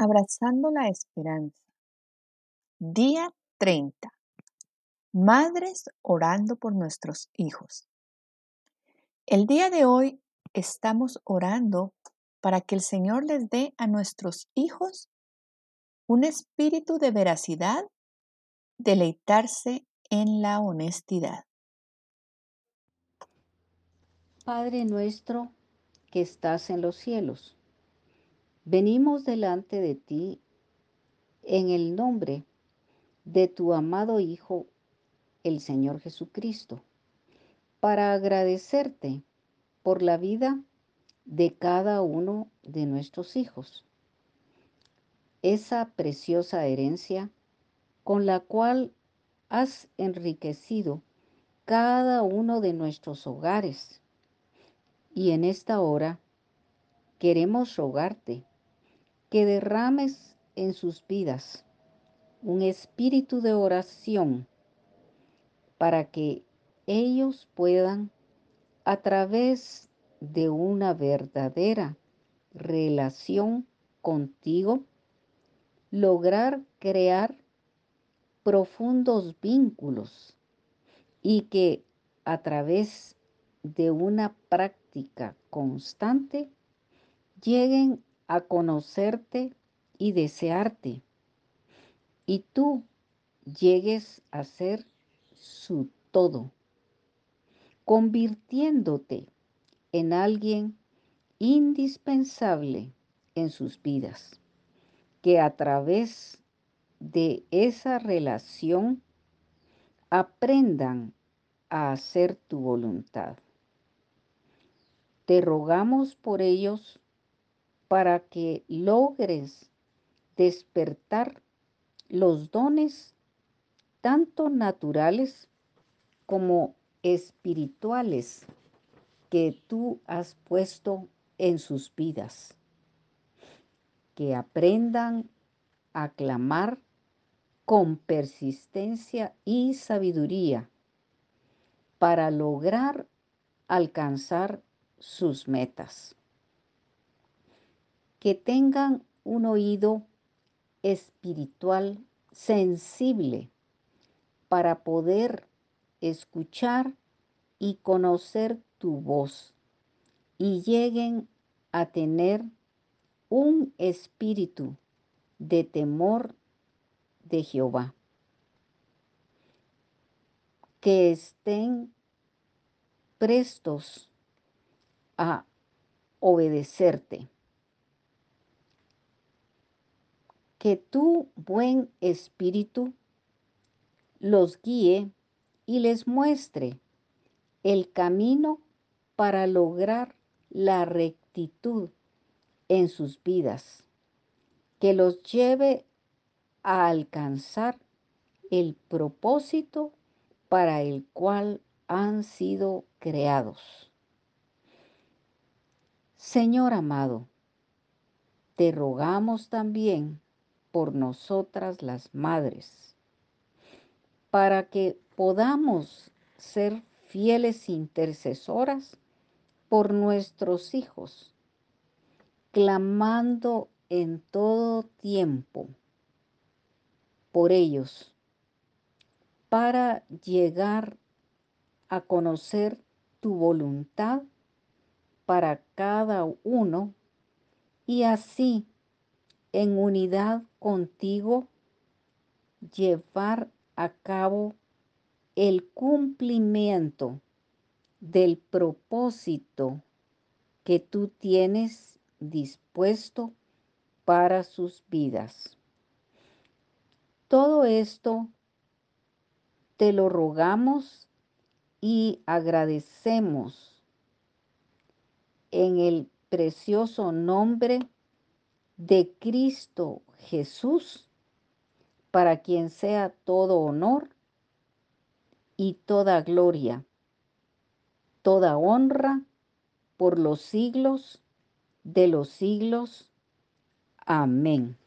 Abrazando la esperanza. Día 30. Madres orando por nuestros hijos. El día de hoy estamos orando para que el Señor les dé a nuestros hijos un espíritu de veracidad, deleitarse en la honestidad. Padre nuestro que estás en los cielos, venimos delante de ti en el nombre de tu amado Hijo, el Señor Jesucristo, para agradecerte por la vida de cada uno de nuestros hijos. Esa preciosa herencia con la cual has enriquecido cada uno de nuestros hogares. Y en esta hora queremos rogarte que derrames en sus vidas un espíritu de oración para que ellos puedan a través de una verdadera relación contigo lograr crear profundos vínculos y que a través de una práctica constante lleguen a conocerte y desearte y tú llegues a ser su todo, convirtiéndote en alguien indispensable en sus vidas, que a través de esa relación aprendan a hacer tu voluntad. Te rogamos por ellos para que logres despertar los dones tanto naturales como espirituales que tú has puesto en sus vidas. Que aprendan a clamar con persistencia y sabiduría para lograr alcanzar sus metas. Que tengan un oído espiritual sensible para poder escuchar y conocer tu voz y lleguen a tener un espíritu de temor de Jehová. Que estén prestos a obedecerte. Que tu buen espíritu los guíe y les muestre el camino para lograr la rectitud en sus vidas, que los lleve a alcanzar el propósito para el cual han sido creados. Señor amado, te rogamos también por nosotras las madres, para que podamos ser fieles intercesoras por nuestros hijos, clamando en todo tiempo por ellos, para llegar a conocer tu voluntad para cada uno y así en unidad contigo llevar a cabo el cumplimiento del propósito que tú tienes dispuesto para sus vidas. Todo esto te lo rogamos y agradecemos en el precioso nombre de Cristo Jesús, para quien sea todo honor y toda gloria, toda honra por los siglos de los siglos. Amén.